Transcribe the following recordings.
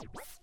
Let's go.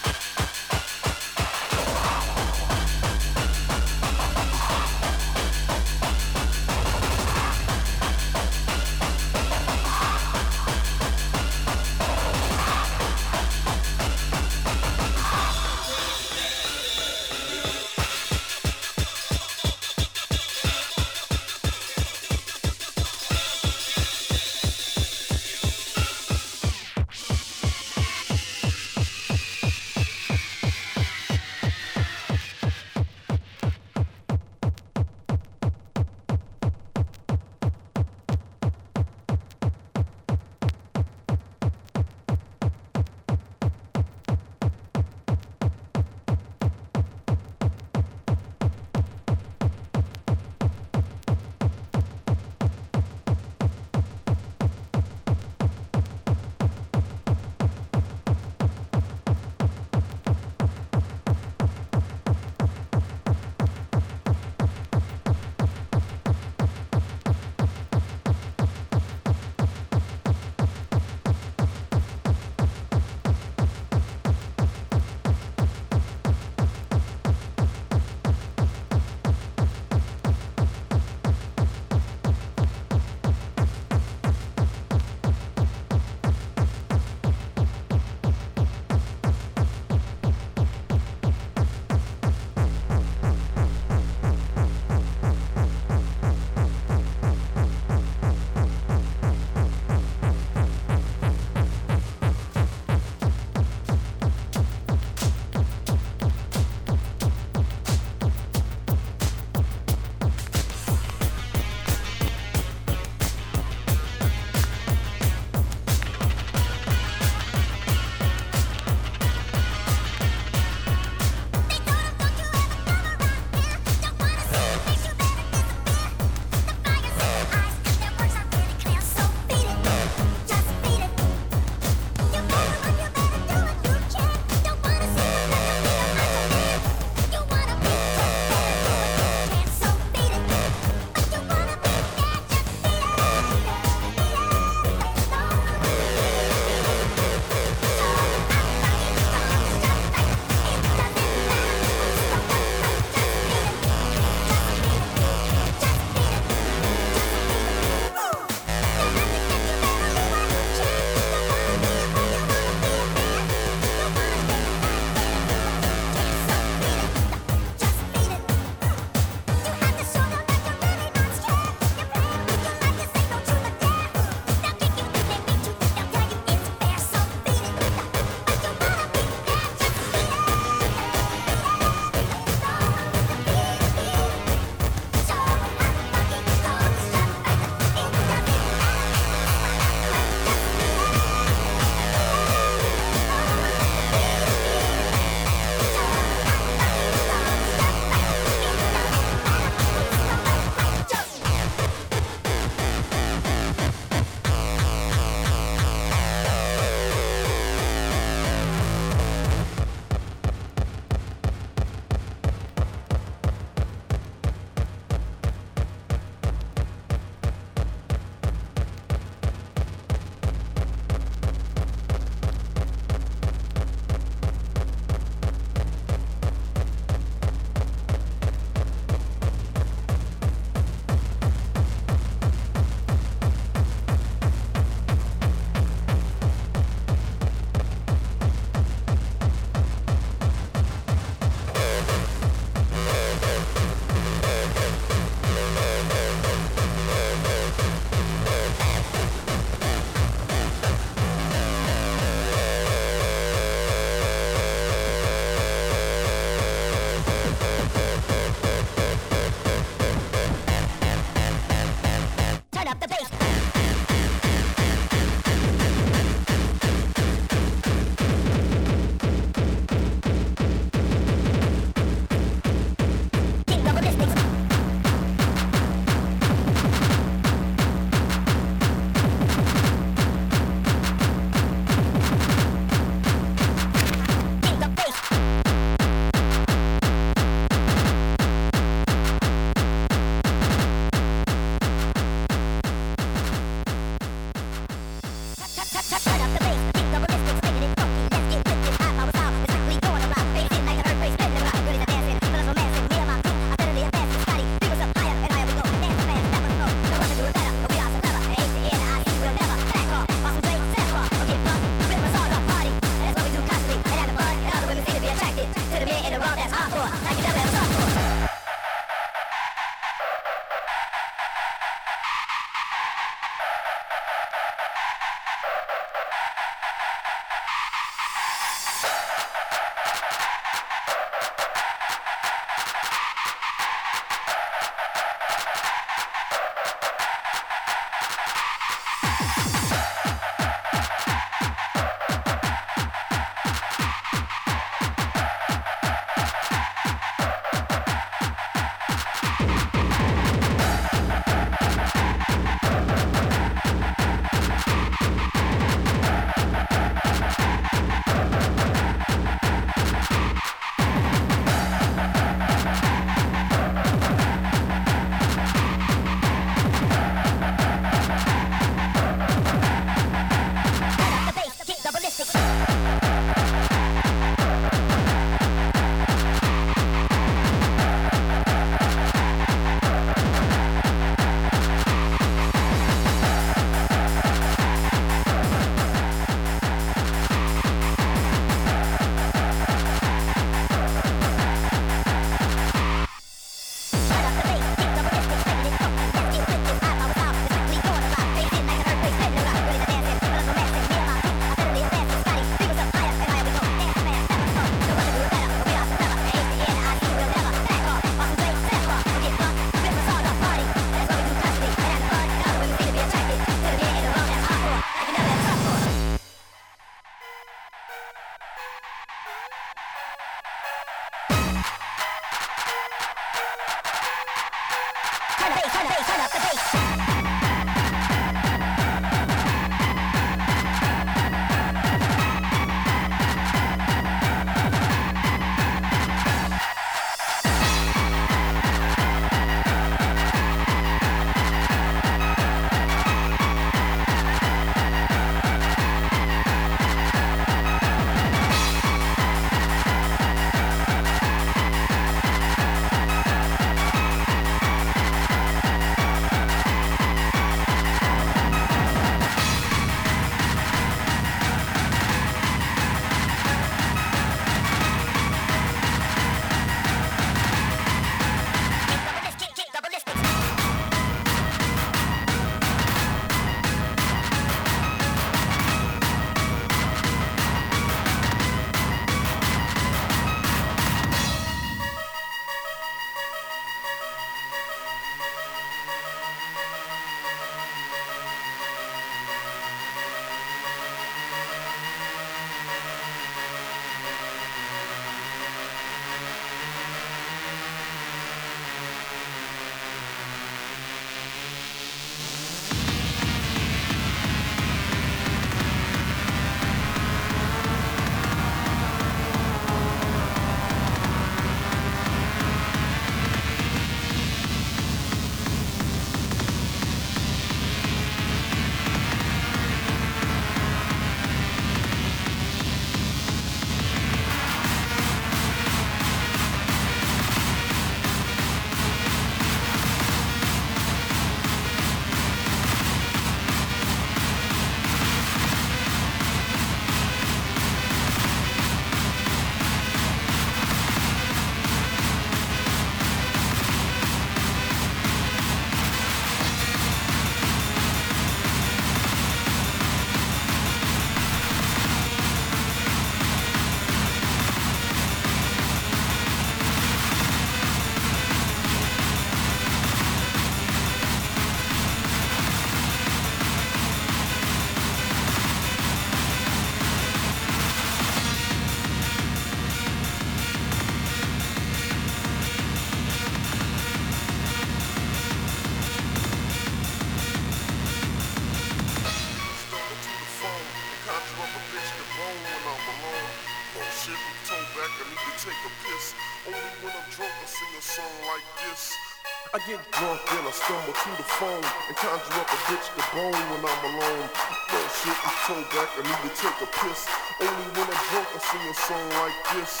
number to the phone and conjure up a bitch to bone when I'm alone. Bullshit is told back, I need to take a piss. Only when I'm drunk, I sing a song like this.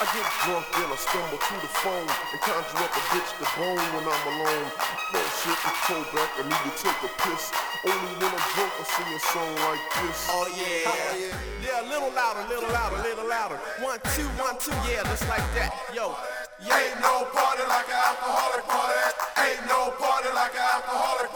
I get drunk, then I stumble to the phone and conjure up a bitch to bone when I'm alone. Bullshit is told back, I need to take a piss. Only when I'm drunk, I sing a song like this. Oh yeah, yeah. a little louder, a little louder, a little louder. One two, one two, yeah, just like that, yo. Yeah. Ain't no party like an alcoholic party. Ain't no party like an alcoholic.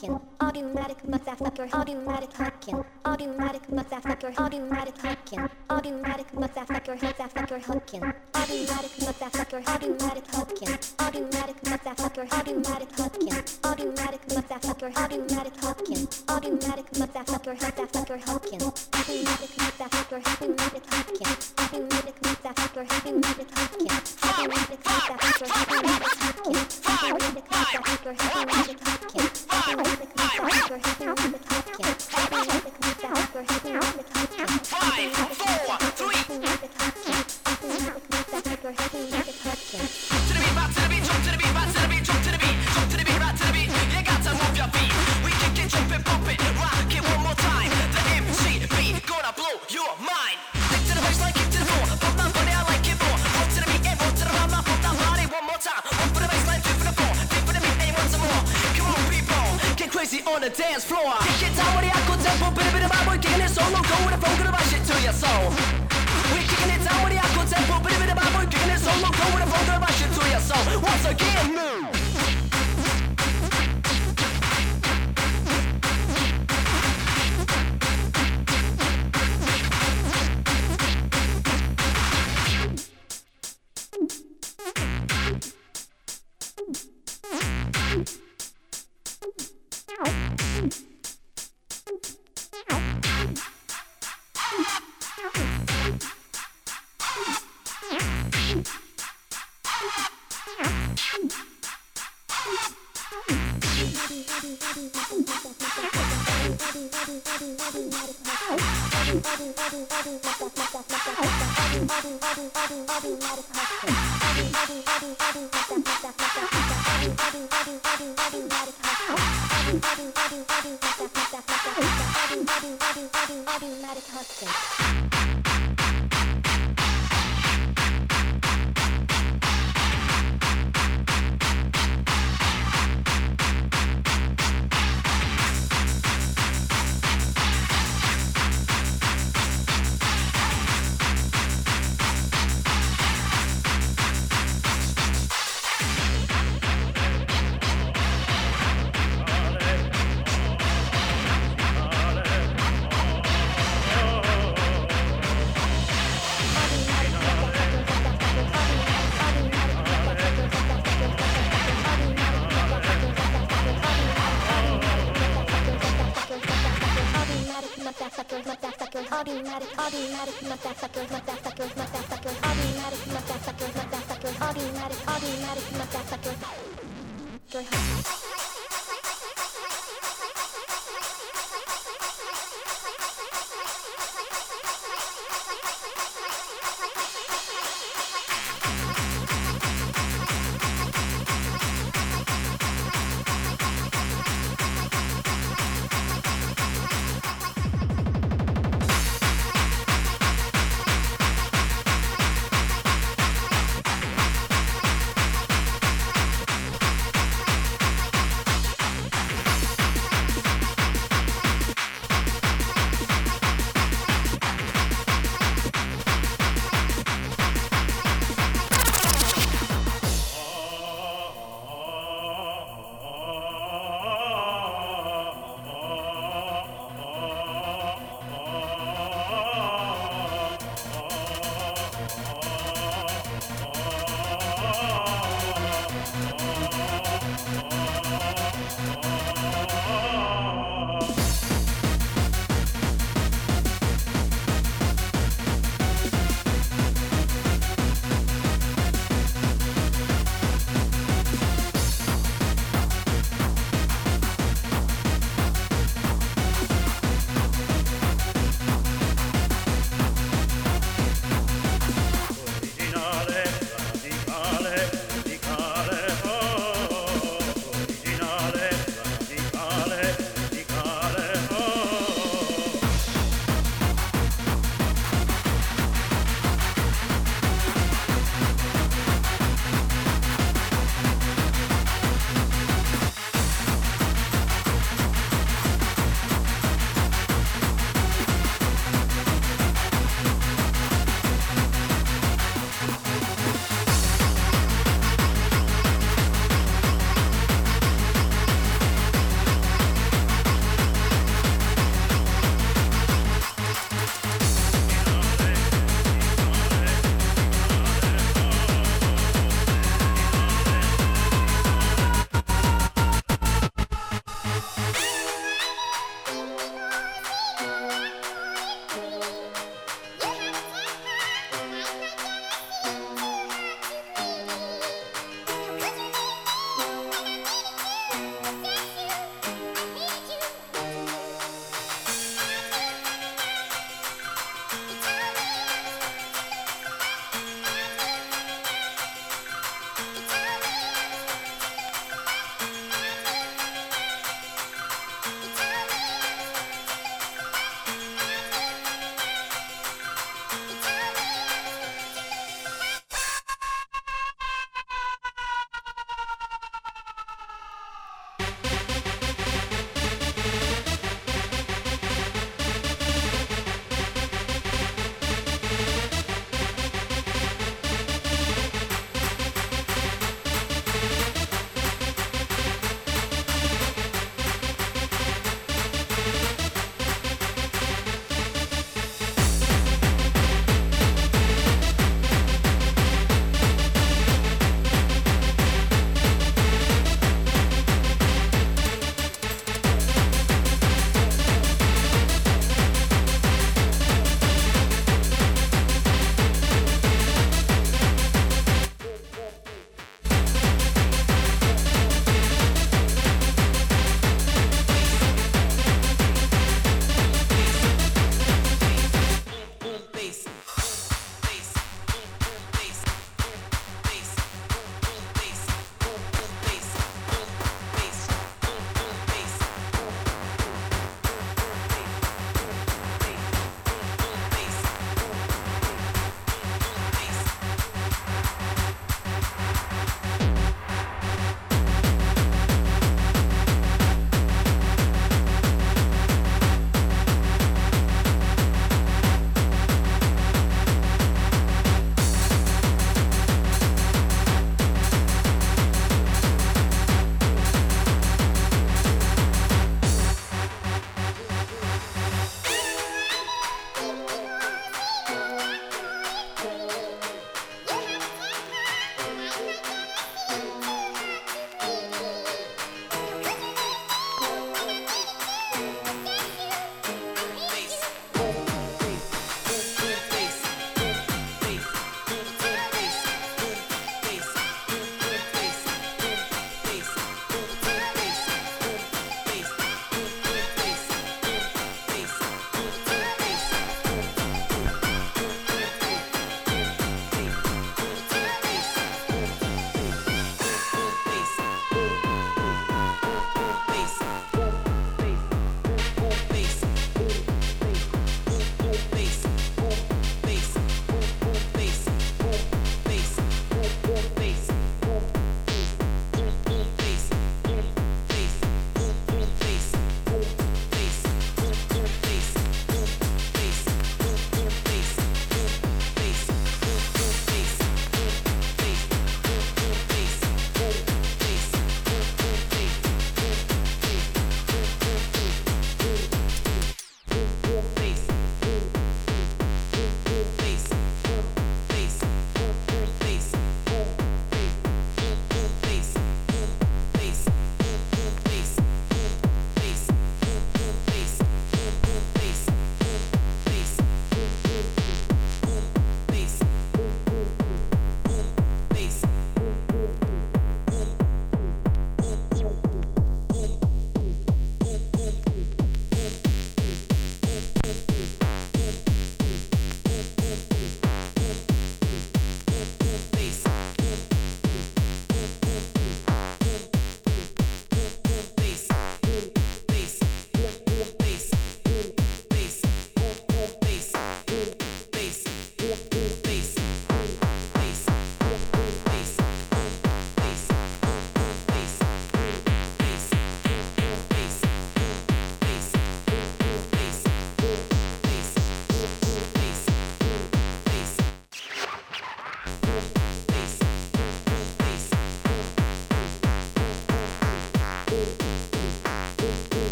hacking, automatic motherfucker, automatic hacking, automatic motherfucker, automatic hacking, automatic motherfucker, motherfucker hacking, automatic motherfucker. on the dance floor. Take your time with the aqua tempo, bit a bit of my boy, kicking it solo. Go with the phone, gonna shit to your soul. We're kicking it down with the aqua tempo, bit a bit of my boy, kicking it solo. Go with the phone, gonna shit to your soul. Once again, move.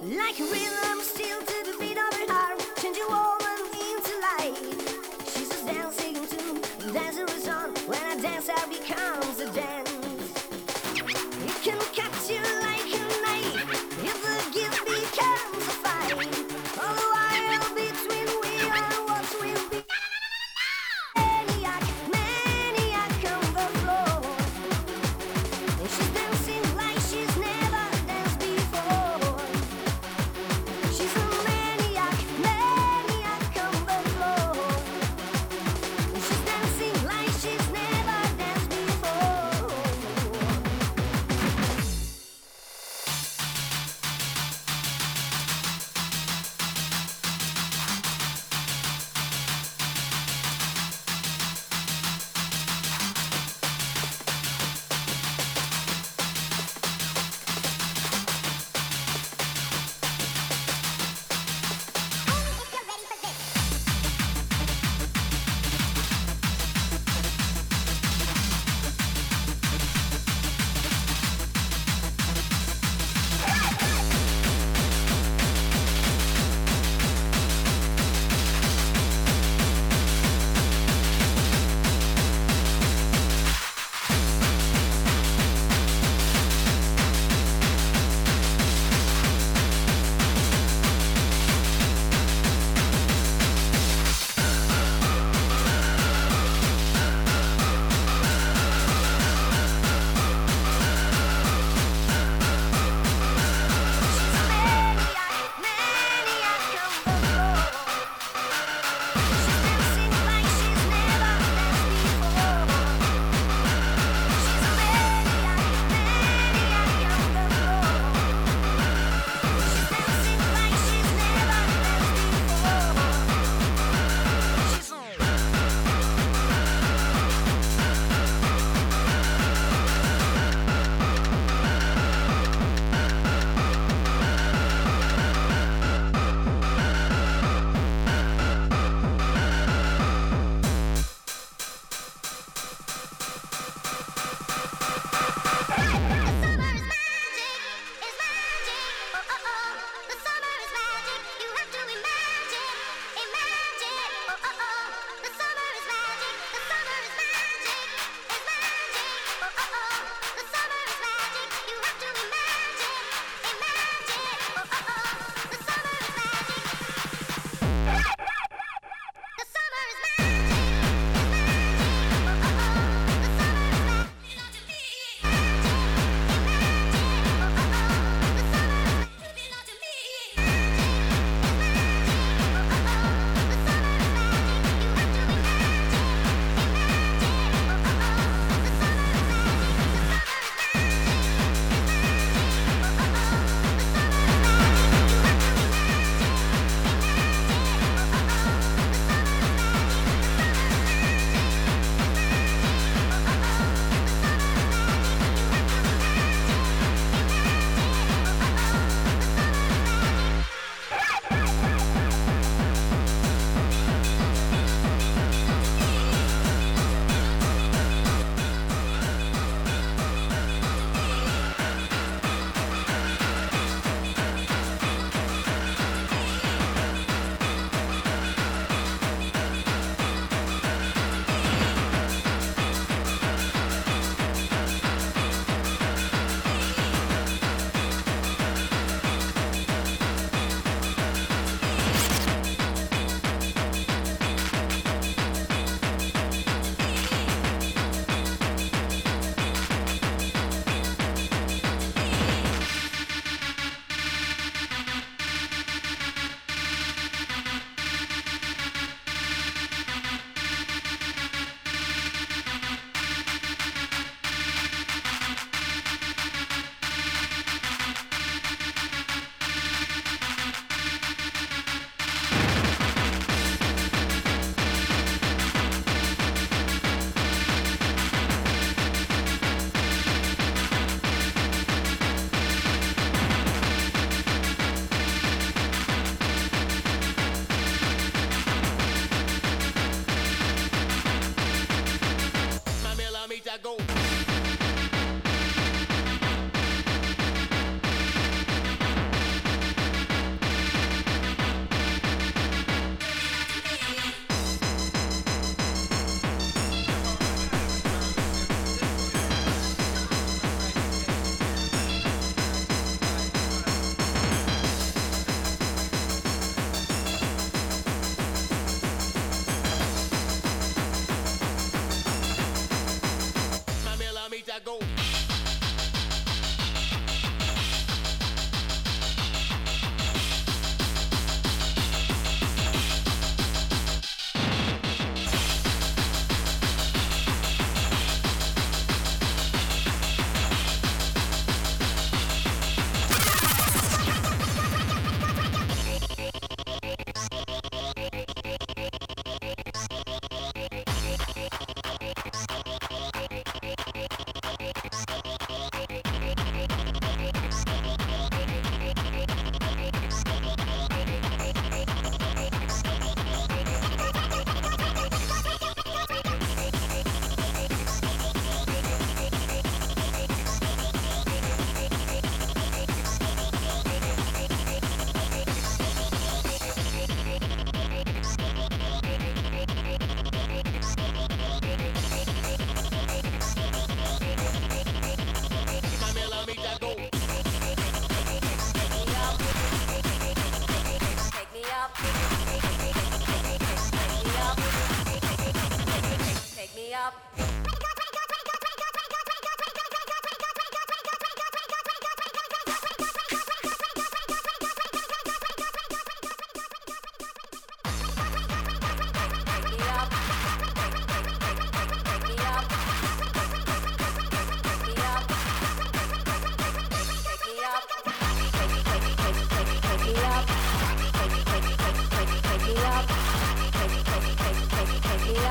Like a rhythm, still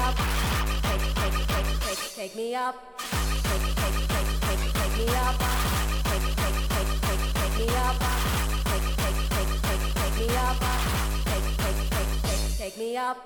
up. Take, take, take, me up. Take, take, take, take, take me up. Take, take, take, take, take me up. Take, take, take, take, take me up. Take, take, take, take, take me up.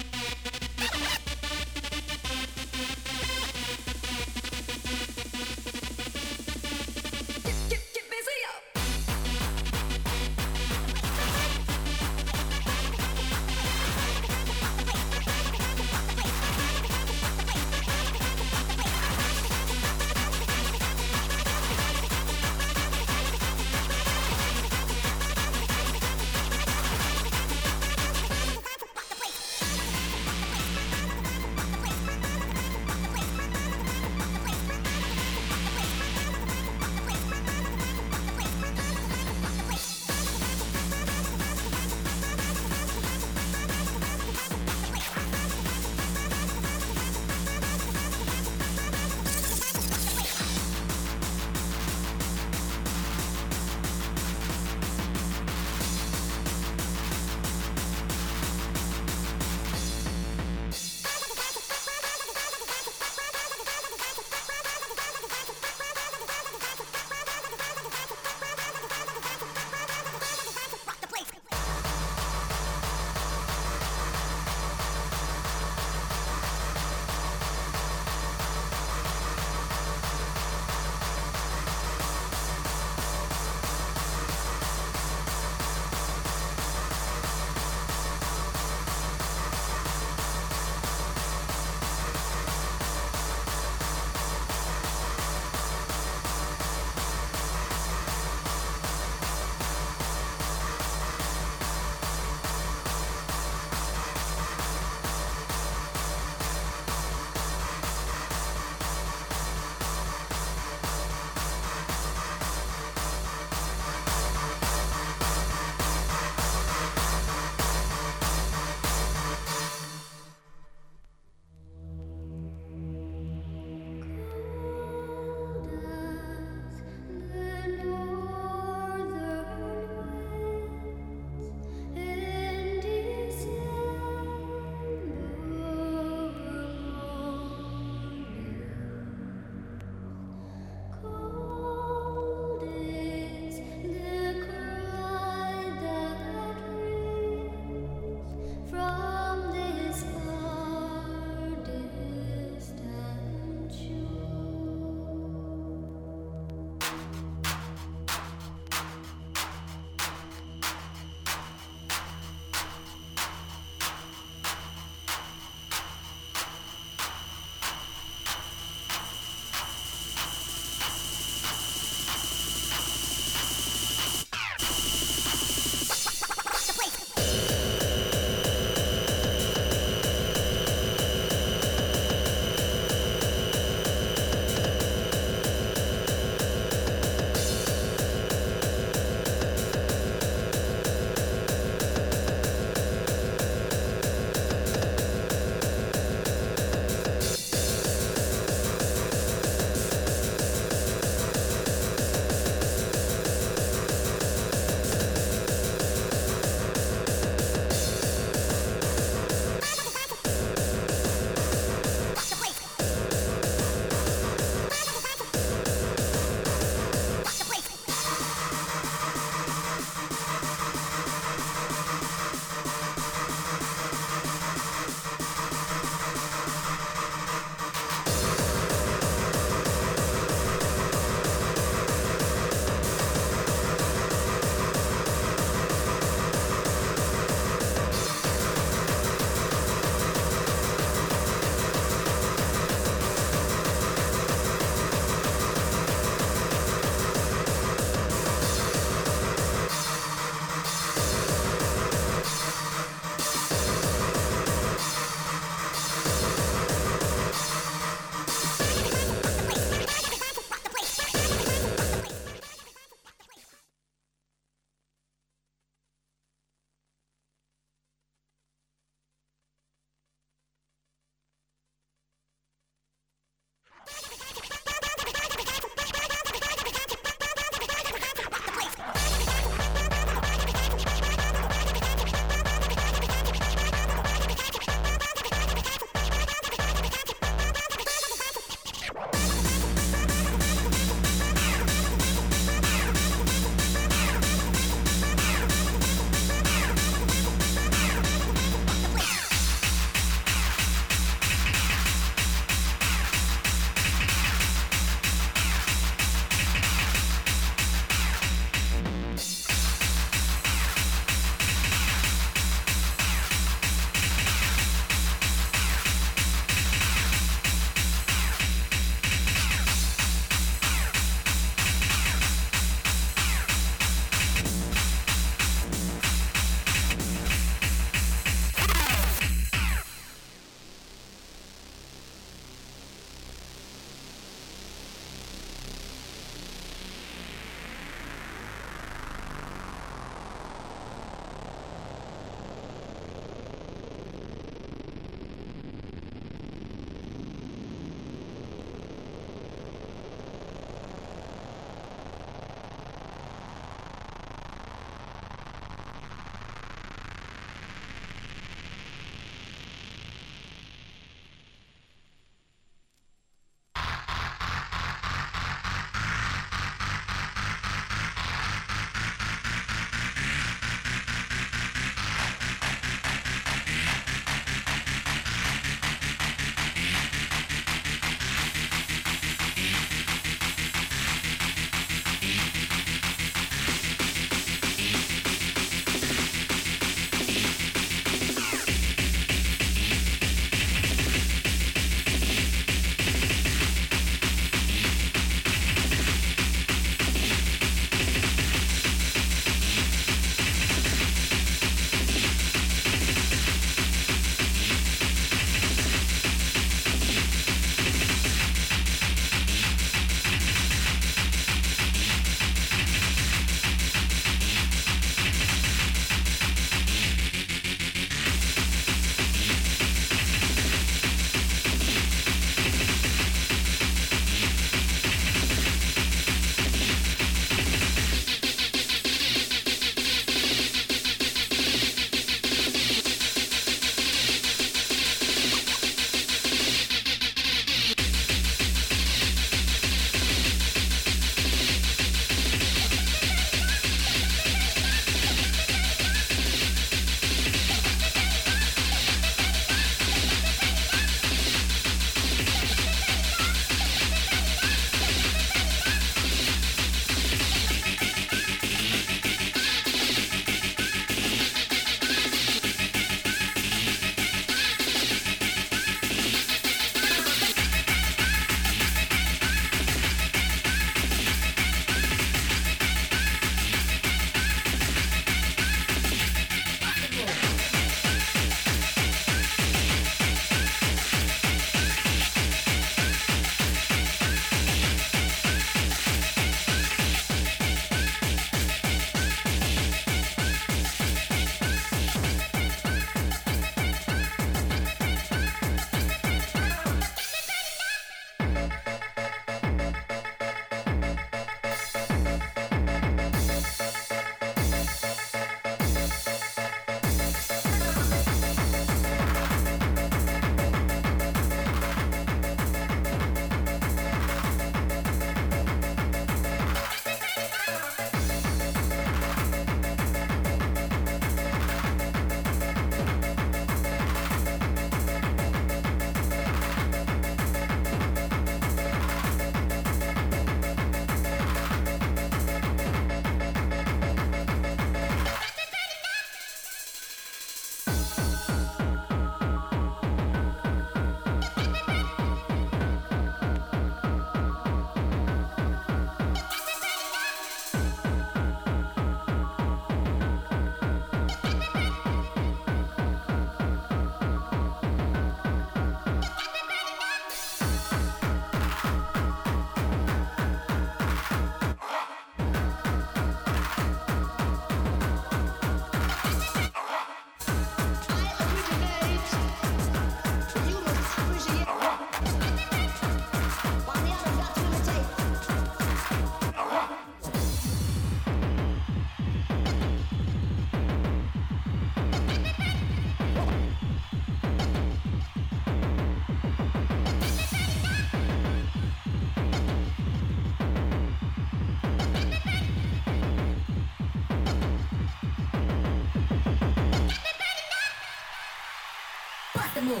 demo。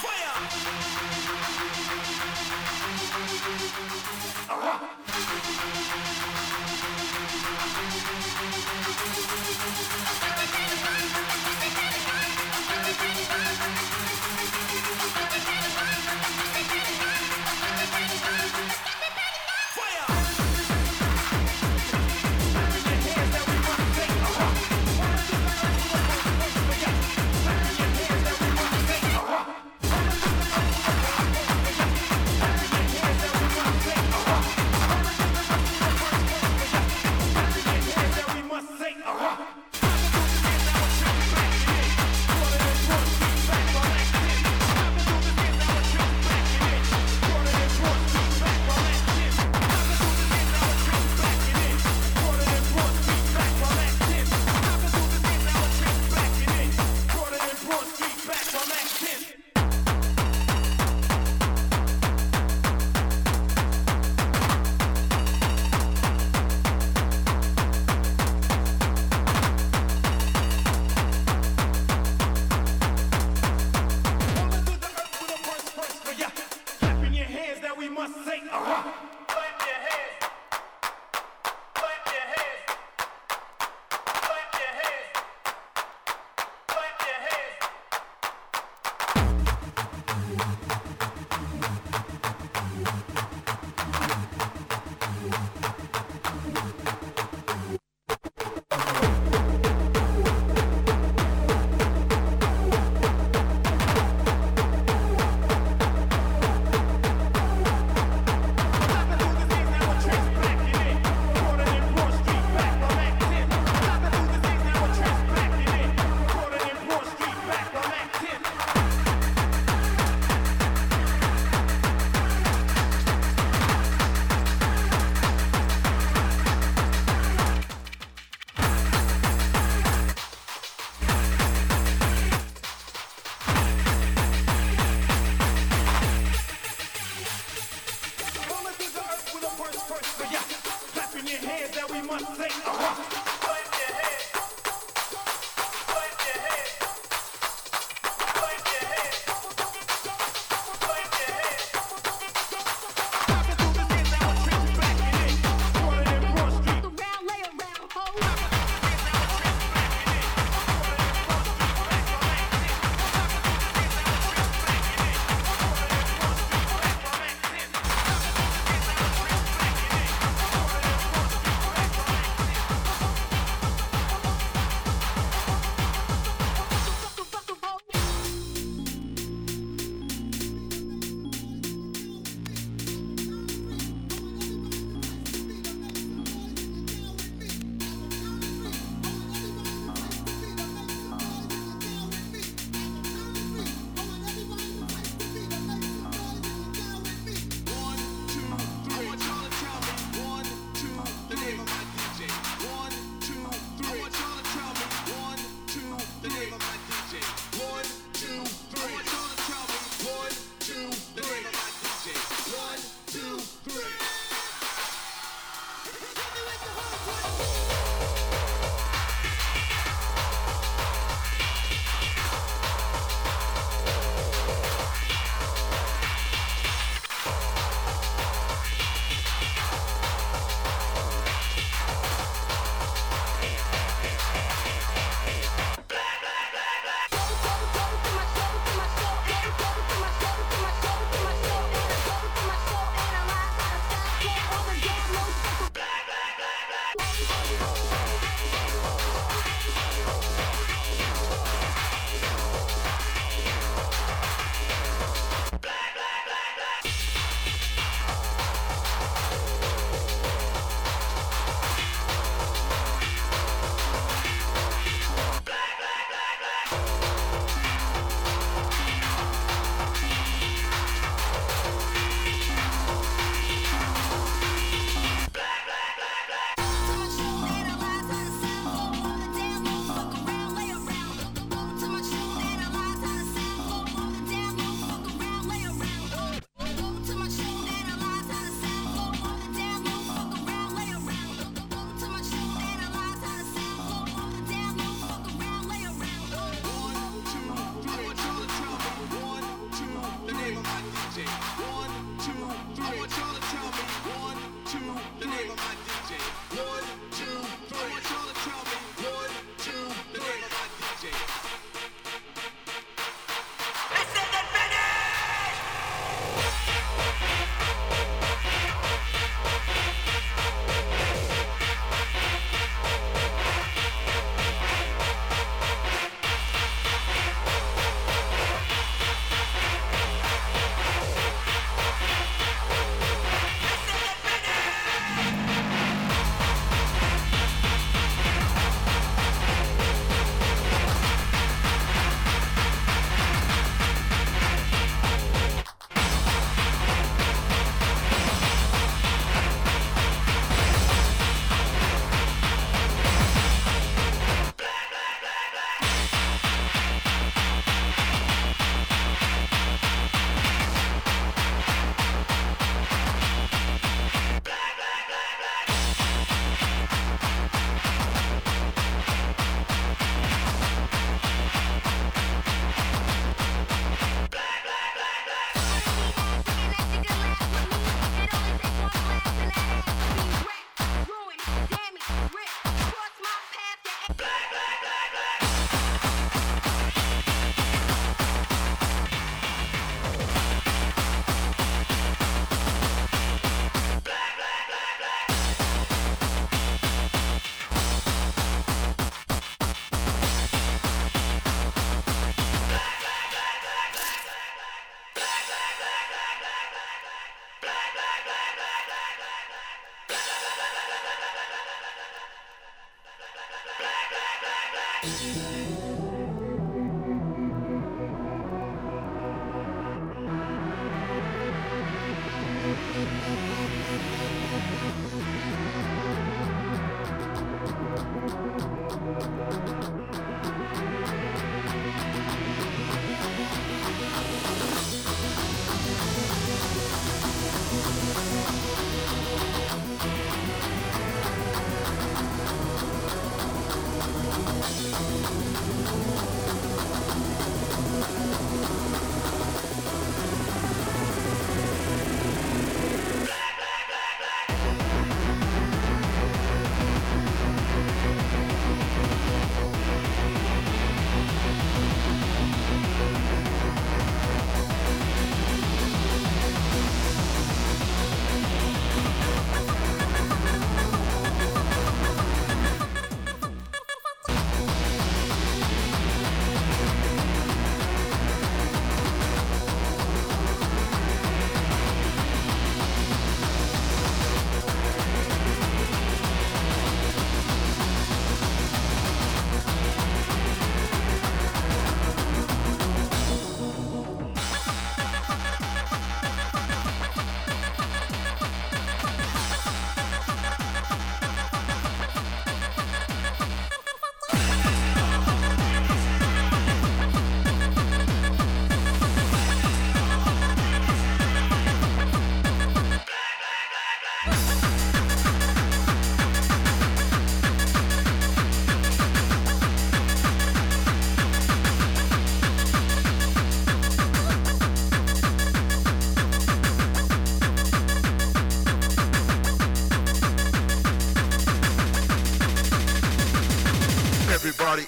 Fire！啊！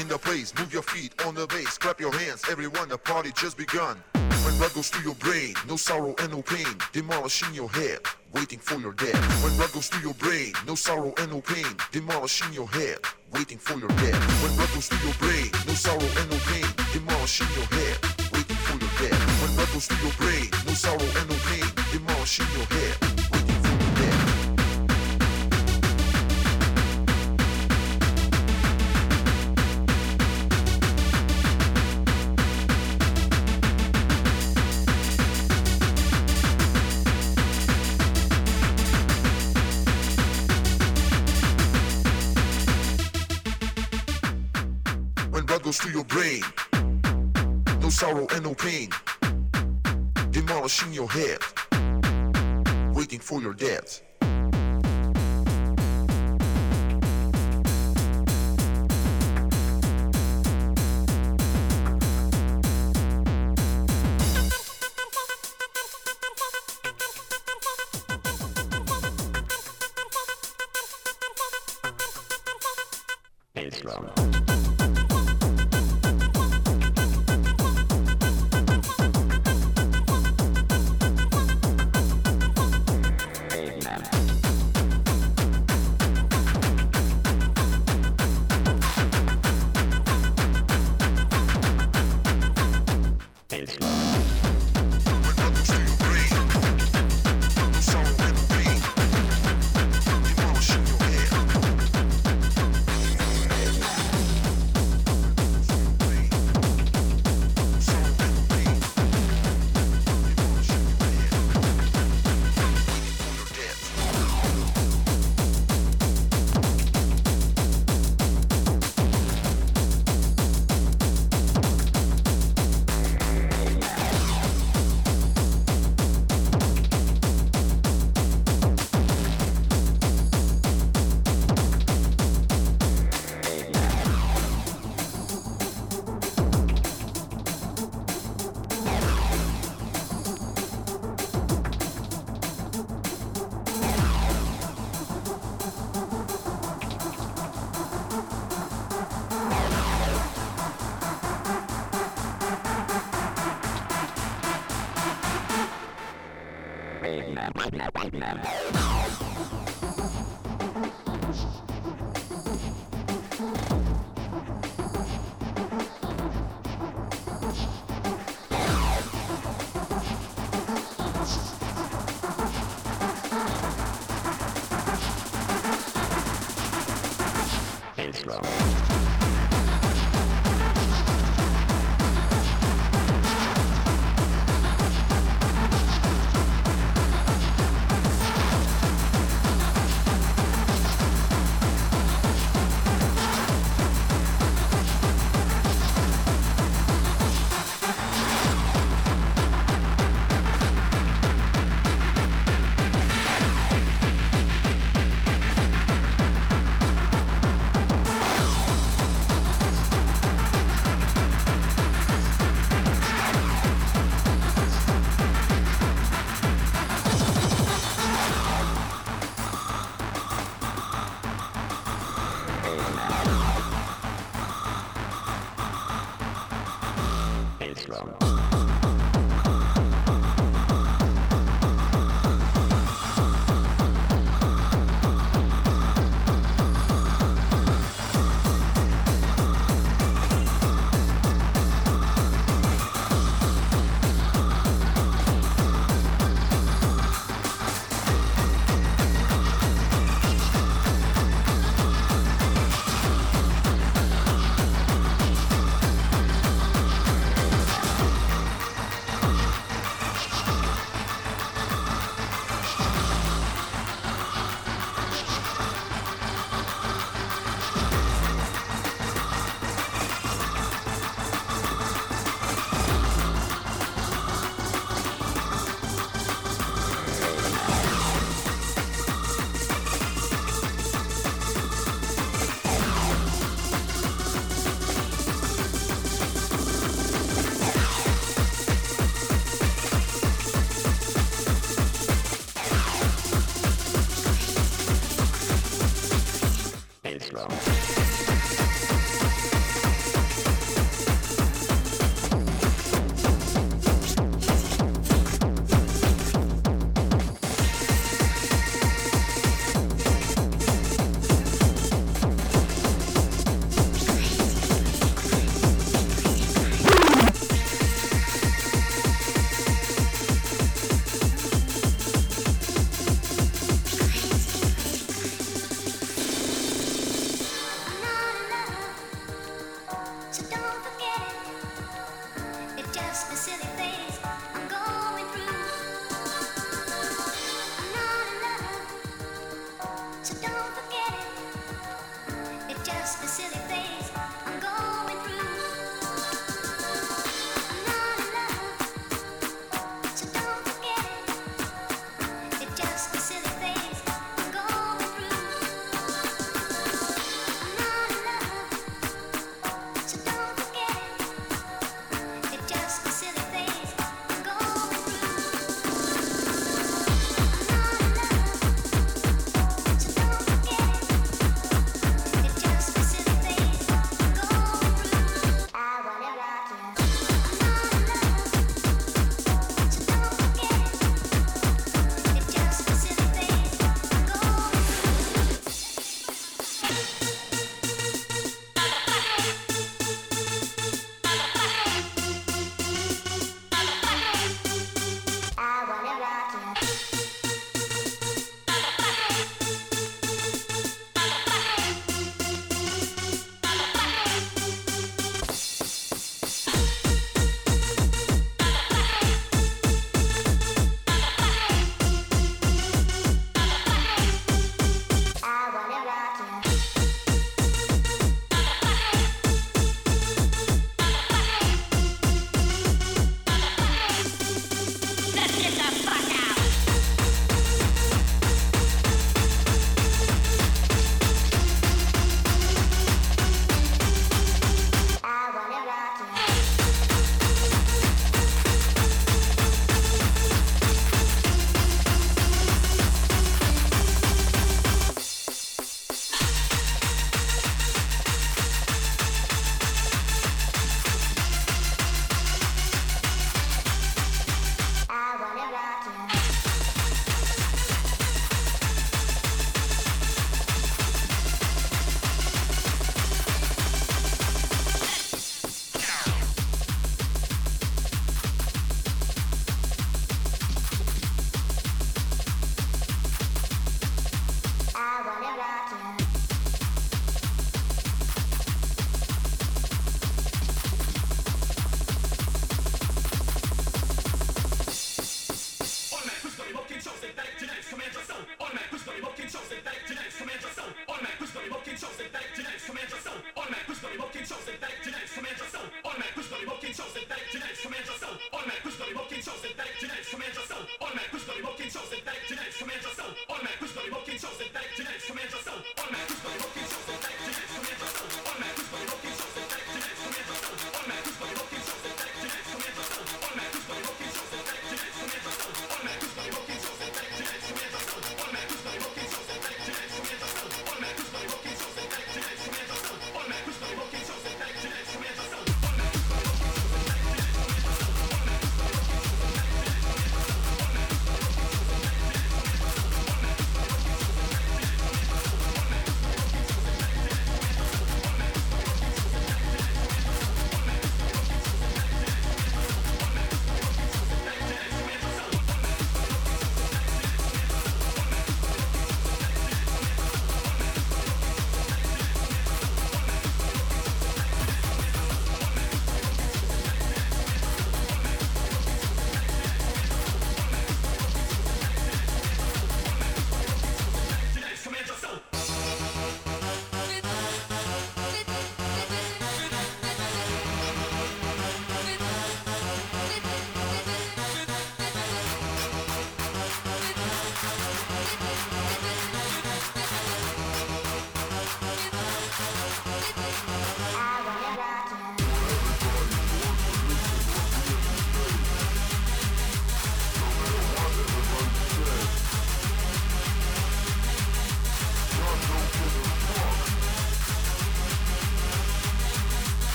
In the place, move your feet on the bass, clap your hands, everyone, the party just begun. When blood goes through your brain, no sorrow and no pain, demolishing your head, waiting for your death. When blood goes through your brain, no sorrow and no pain, demolishing your head, waiting for your death. When blood goes through your brain, no sorrow and no pain, demolishing your head, waiting for your death. When blood goes through your brain, no sorrow and no pain, demolishing your head,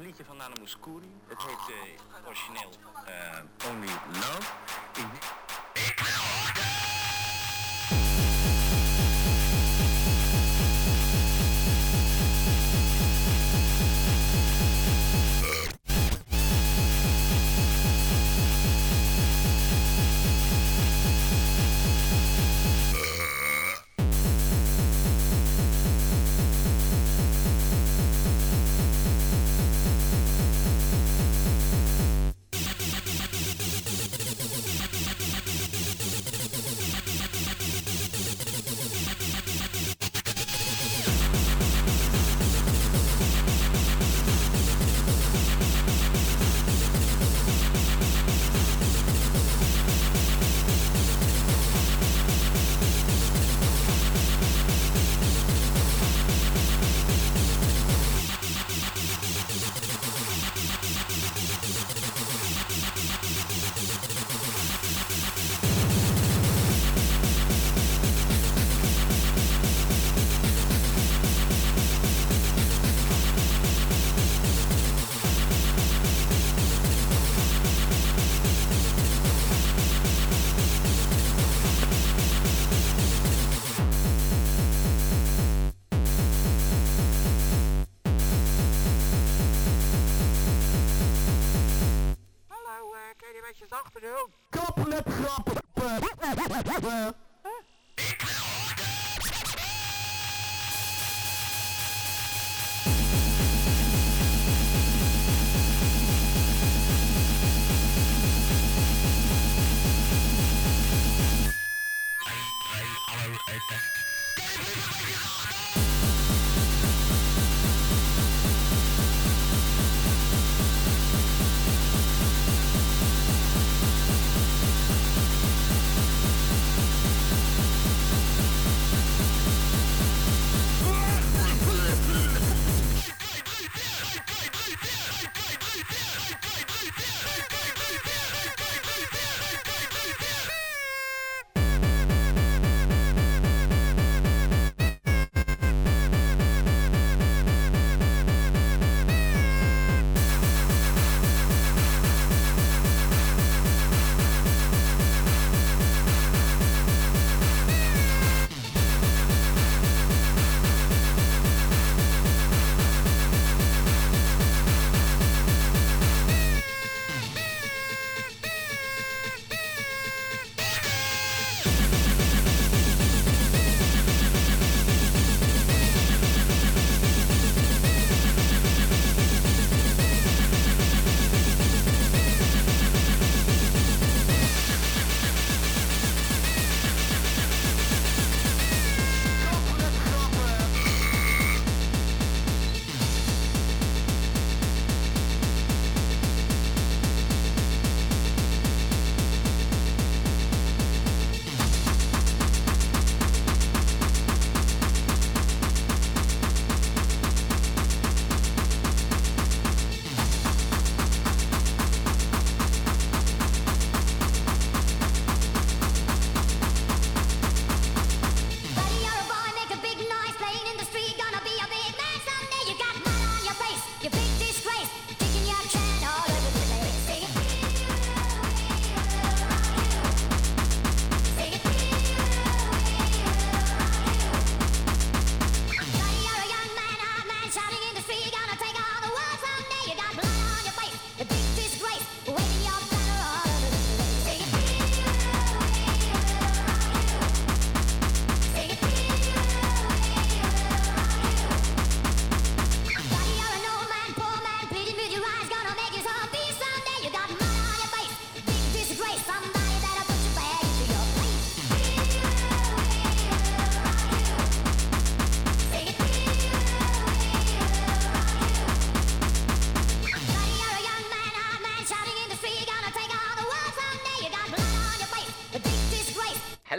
een liedje van Nana Mouskouri. Het heet eh, origineel eh,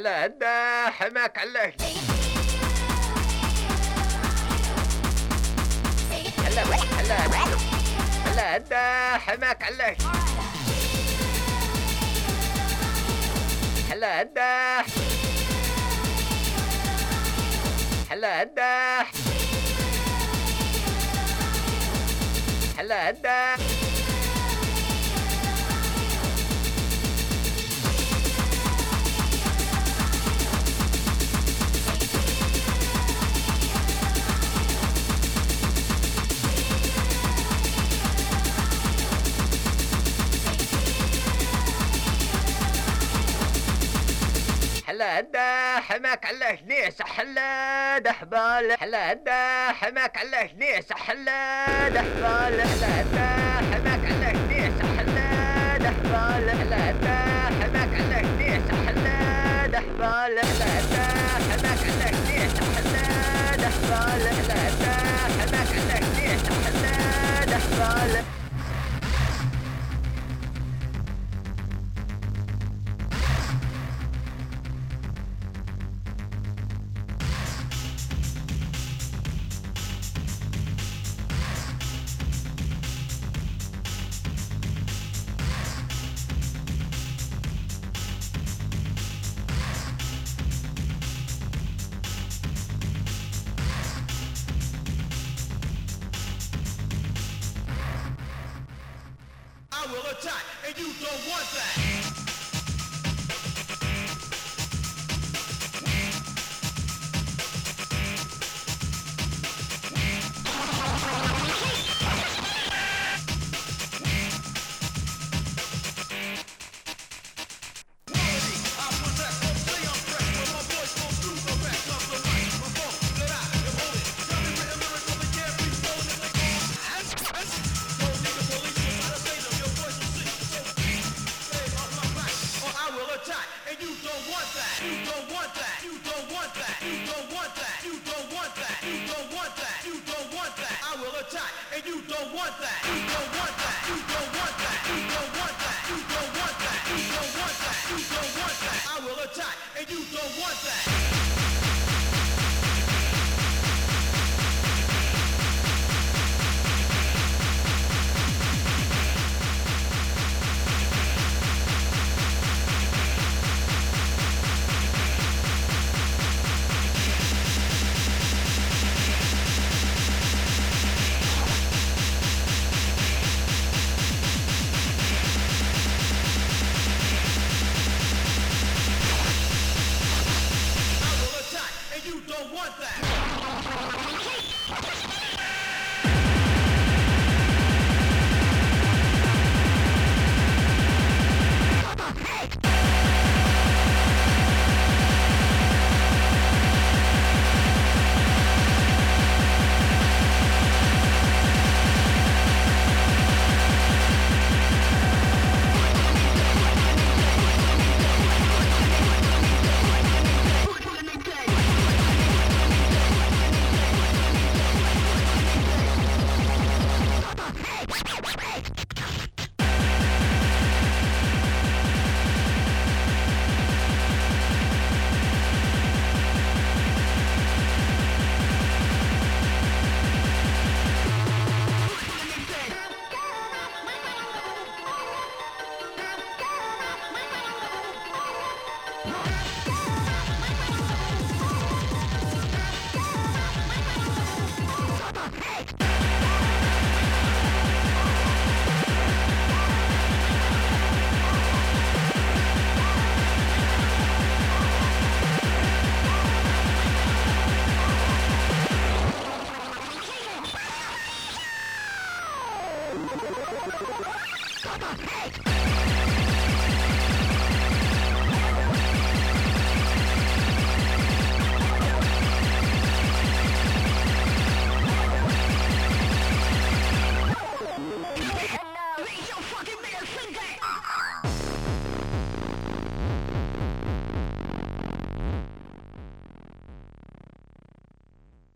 على هدا حماك علاه علاه علاه على هدا حماك على هلا هدا. هلا هدا. هلا هدا. حلال حلا هدا حماك على جنيه سحلا دحبال حلا هدا حماك على جنيه سحلا دحبال حلا هدا حماك على جنيه سحلا دحبال حلا هدا حماك على جنيه سحلا دحبال حلا هدا حماك على جنيه سحلا دحبال will attack, and you don't want that.